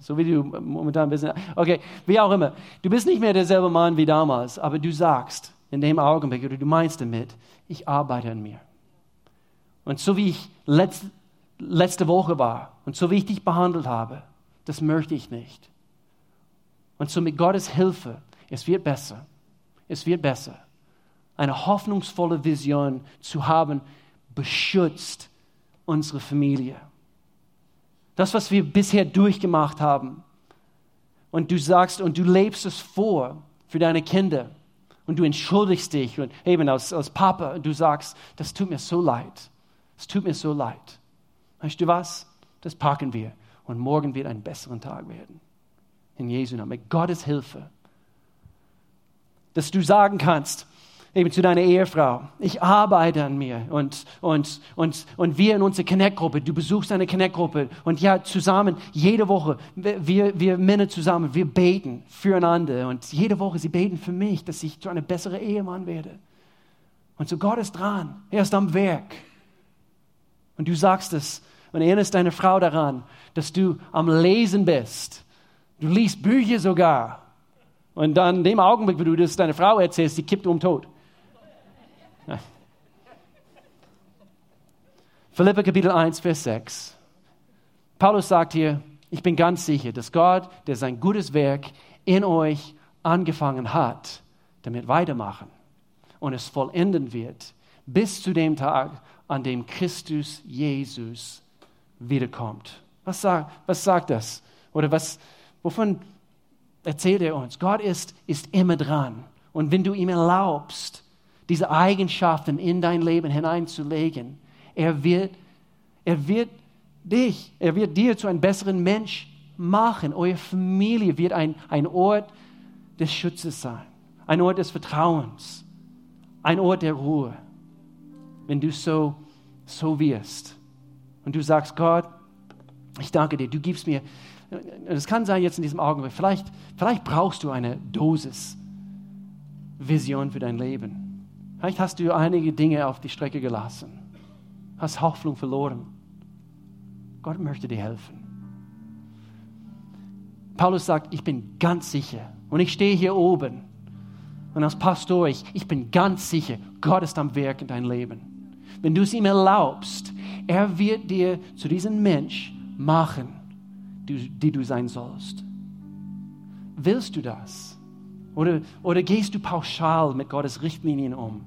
So wie du momentan bist. Okay, wie auch immer. Du bist nicht mehr derselbe Mann wie damals, aber du sagst in dem Augenblick, oder du meinst damit, ich arbeite an mir. Und so wie ich letzte, letzte Woche war und so wie ich dich behandelt habe, das möchte ich nicht. Und so mit Gottes Hilfe, es wird besser. Es wird besser. Eine hoffnungsvolle Vision zu haben, beschützt unsere Familie. Das, was wir bisher durchgemacht haben. Und du sagst und du lebst es vor für deine Kinder. Und du entschuldigst dich und eben als, als Papa und du sagst, das tut mir so leid. Es tut mir so leid. Weißt du was? Das packen wir. Und morgen wird ein besserer Tag werden. In Jesu Namen. Mit Gottes Hilfe. Dass du sagen kannst, eben zu deiner Ehefrau, ich arbeite an mir und, und, und, und wir in unserer Connect-Gruppe, du besuchst eine Connect-Gruppe und ja, zusammen, jede Woche, wir, wir Männer zusammen, wir beten füreinander und jede Woche, sie beten für mich, dass ich zu einem besseren Ehemann werde. Und so Gott ist dran, er ist am Werk. Und du sagst es und erinnerst deine Frau daran, dass du am Lesen bist. Du liest Bücher sogar. Und dann in dem Augenblick, wo du das deiner Frau erzählst, sie kippt um tot. Philippa Kapitel 1, Vers 6. Paulus sagt hier, ich bin ganz sicher, dass Gott, der sein gutes Werk in euch angefangen hat, damit weitermachen und es vollenden wird, bis zu dem Tag, an dem Christus Jesus wiederkommt. Was sagt, was sagt das? Oder was, wovon erzählt er uns? Gott ist, ist immer dran. Und wenn du ihm erlaubst, diese Eigenschaften in dein Leben hineinzulegen. Er wird, er wird dich, er wird dir zu einem besseren Mensch machen. Eure Familie wird ein, ein Ort des Schutzes sein, ein Ort des Vertrauens, ein Ort der Ruhe, wenn du so, so wirst. Und du sagst, Gott, ich danke dir, du gibst mir, es kann sein jetzt in diesem Augenblick, vielleicht, vielleicht brauchst du eine Dosis Vision für dein Leben. Vielleicht hast du einige Dinge auf die Strecke gelassen, hast Hoffnung verloren. Gott möchte dir helfen. Paulus sagt, ich bin ganz sicher und ich stehe hier oben und als Pastor, ich, ich bin ganz sicher, Gott ist am Werk in deinem Leben. Wenn du es ihm erlaubst, er wird dir zu diesem Mensch machen, die, die du sein sollst. Willst du das? Oder, oder gehst du pauschal mit Gottes Richtlinien um?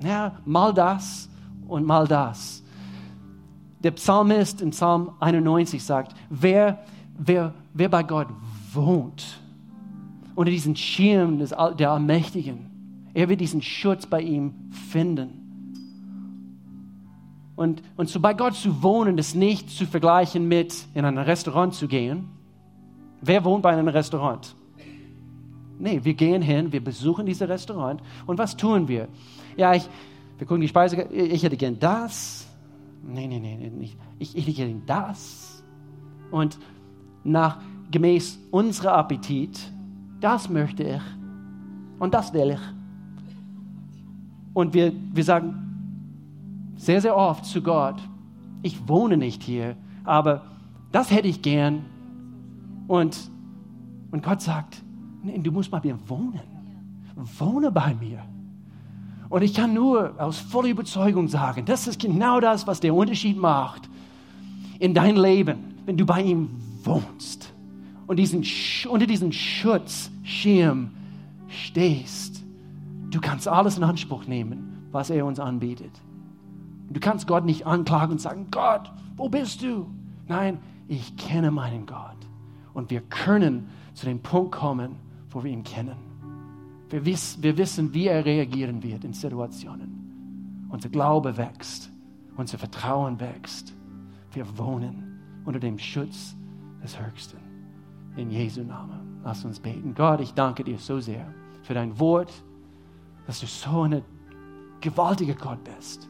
Ja, mal das und mal das. Der Psalmist in Psalm 91 sagt, wer, wer, wer bei Gott wohnt, unter diesem Schirm des, der Allmächtigen, er wird diesen Schutz bei ihm finden. Und, und so bei Gott zu wohnen, ist nicht zu vergleichen mit in ein Restaurant zu gehen. Wer wohnt bei einem Restaurant? Nee, wir gehen hin, wir besuchen dieses Restaurant und was tun wir? Ja, ich, wir gucken die Speise, ich hätte gern das. Nee, nee, nee, nicht. Ich, ich hätte gern das. Und nach gemäß unserer Appetit, das möchte ich und das will ich. Und wir, wir sagen sehr, sehr oft zu Gott, ich wohne nicht hier, aber das hätte ich gern. Und, und Gott sagt, Nee, du musst bei mir wohnen. wohne bei mir. Und ich kann nur aus voller Überzeugung sagen, das ist genau das, was der Unterschied macht in dein Leben, wenn du bei ihm wohnst und diesen, unter diesem Schutzschirm stehst. Du kannst alles in Anspruch nehmen, was er uns anbietet. Du kannst Gott nicht anklagen und sagen, Gott, wo bist du? Nein, ich kenne meinen Gott. Und wir können zu dem Punkt kommen, wo wir ihn kennen. Wir, wiss, wir wissen, wie er reagieren wird in Situationen. Unser Glaube wächst, unser Vertrauen wächst. Wir wohnen unter dem Schutz des Höchsten. In Jesu Namen. Lass uns beten. Gott, ich danke dir so sehr für dein Wort, dass du so ein gewaltiger Gott bist.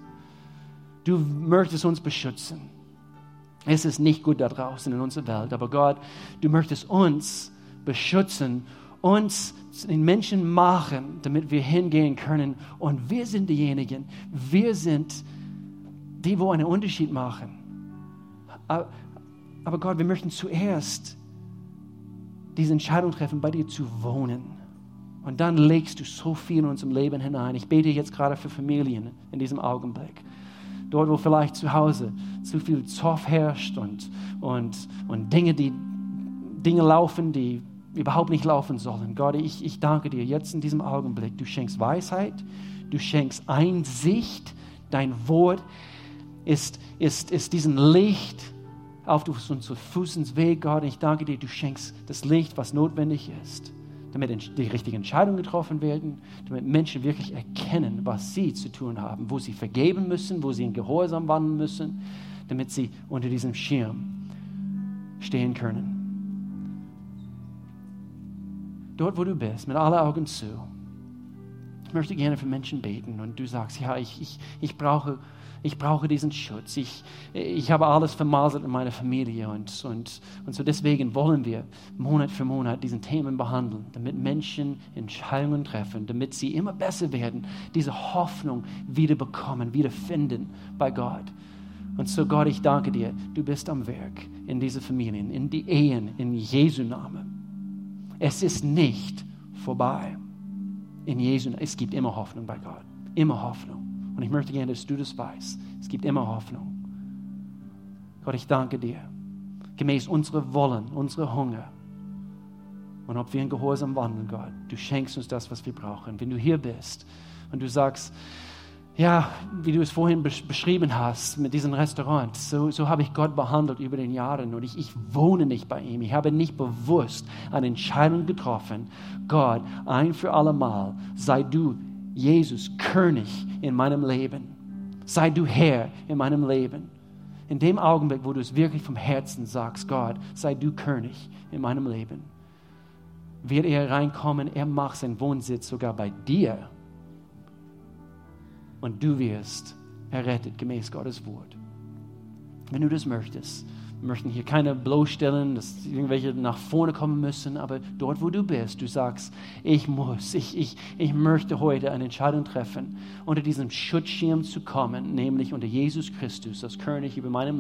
Du möchtest uns beschützen. Es ist nicht gut da draußen in unserer Welt, aber Gott, du möchtest uns beschützen, uns den Menschen machen, damit wir hingehen können. Und wir sind diejenigen, wir sind die, wo einen Unterschied machen. Aber Gott, wir möchten zuerst diese Entscheidung treffen, bei dir zu wohnen. Und dann legst du so viel in unserem Leben hinein. Ich bete jetzt gerade für Familien in diesem Augenblick dort wo vielleicht zu Hause zu viel Zoff herrscht und, und, und Dinge, die, Dinge laufen, die überhaupt nicht laufen sollen. Gott, ich, ich danke dir jetzt in diesem Augenblick. Du schenkst Weisheit, du schenkst Einsicht, dein Wort ist, ist, ist diesen Licht auf unseren Fußensweg, Gott. Ich danke dir, du schenkst das Licht, was notwendig ist damit die richtigen Entscheidungen getroffen werden, damit Menschen wirklich erkennen, was sie zu tun haben, wo sie vergeben müssen, wo sie in Gehorsam wandeln müssen, damit sie unter diesem Schirm stehen können. Dort, wo du bist, mit allen Augen zu, ich möchte gerne für Menschen beten und du sagst, ja, ich, ich, ich brauche ich brauche diesen Schutz. Ich, ich habe alles vermasselt in meiner Familie und, und, und so deswegen wollen wir Monat für Monat diesen Themen behandeln, damit Menschen Entscheidungen treffen, damit sie immer besser werden, diese Hoffnung wieder bekommen, wieder finden bei Gott. Und so Gott, ich danke dir, du bist am Werk in diese Familien, in die Ehen, in Jesu Namen. Es ist nicht vorbei. In Jesu. Es gibt immer Hoffnung bei Gott. Immer Hoffnung. Und ich möchte gerne, dass du das weißt. Es gibt immer Hoffnung. Gott, ich danke dir. Gemäß unserer Wollen, unserer Hunger. Und ob wir in Gehorsam wandeln, Gott, du schenkst uns das, was wir brauchen. Wenn du hier bist und du sagst, ja, wie du es vorhin beschrieben hast mit diesem Restaurant, so, so habe ich Gott behandelt über den Jahren und ich, ich wohne nicht bei ihm. Ich habe nicht bewusst eine Entscheidung getroffen. Gott, ein für alle Mal sei du Jesus, König in meinem Leben. Sei du Herr in meinem Leben. In dem Augenblick, wo du es wirklich vom Herzen sagst, Gott, sei du König in meinem Leben, wird er reinkommen, er macht seinen Wohnsitz sogar bei dir. Und du wirst errettet gemäß Gottes Wort. Wenn du das möchtest, wir möchten hier keine bloßstellen, dass irgendwelche nach vorne kommen müssen, aber dort, wo du bist, du sagst, ich muss, ich, ich, ich möchte heute eine Entscheidung treffen, unter diesem Schutzschirm zu kommen, nämlich unter Jesus Christus, als König über meinem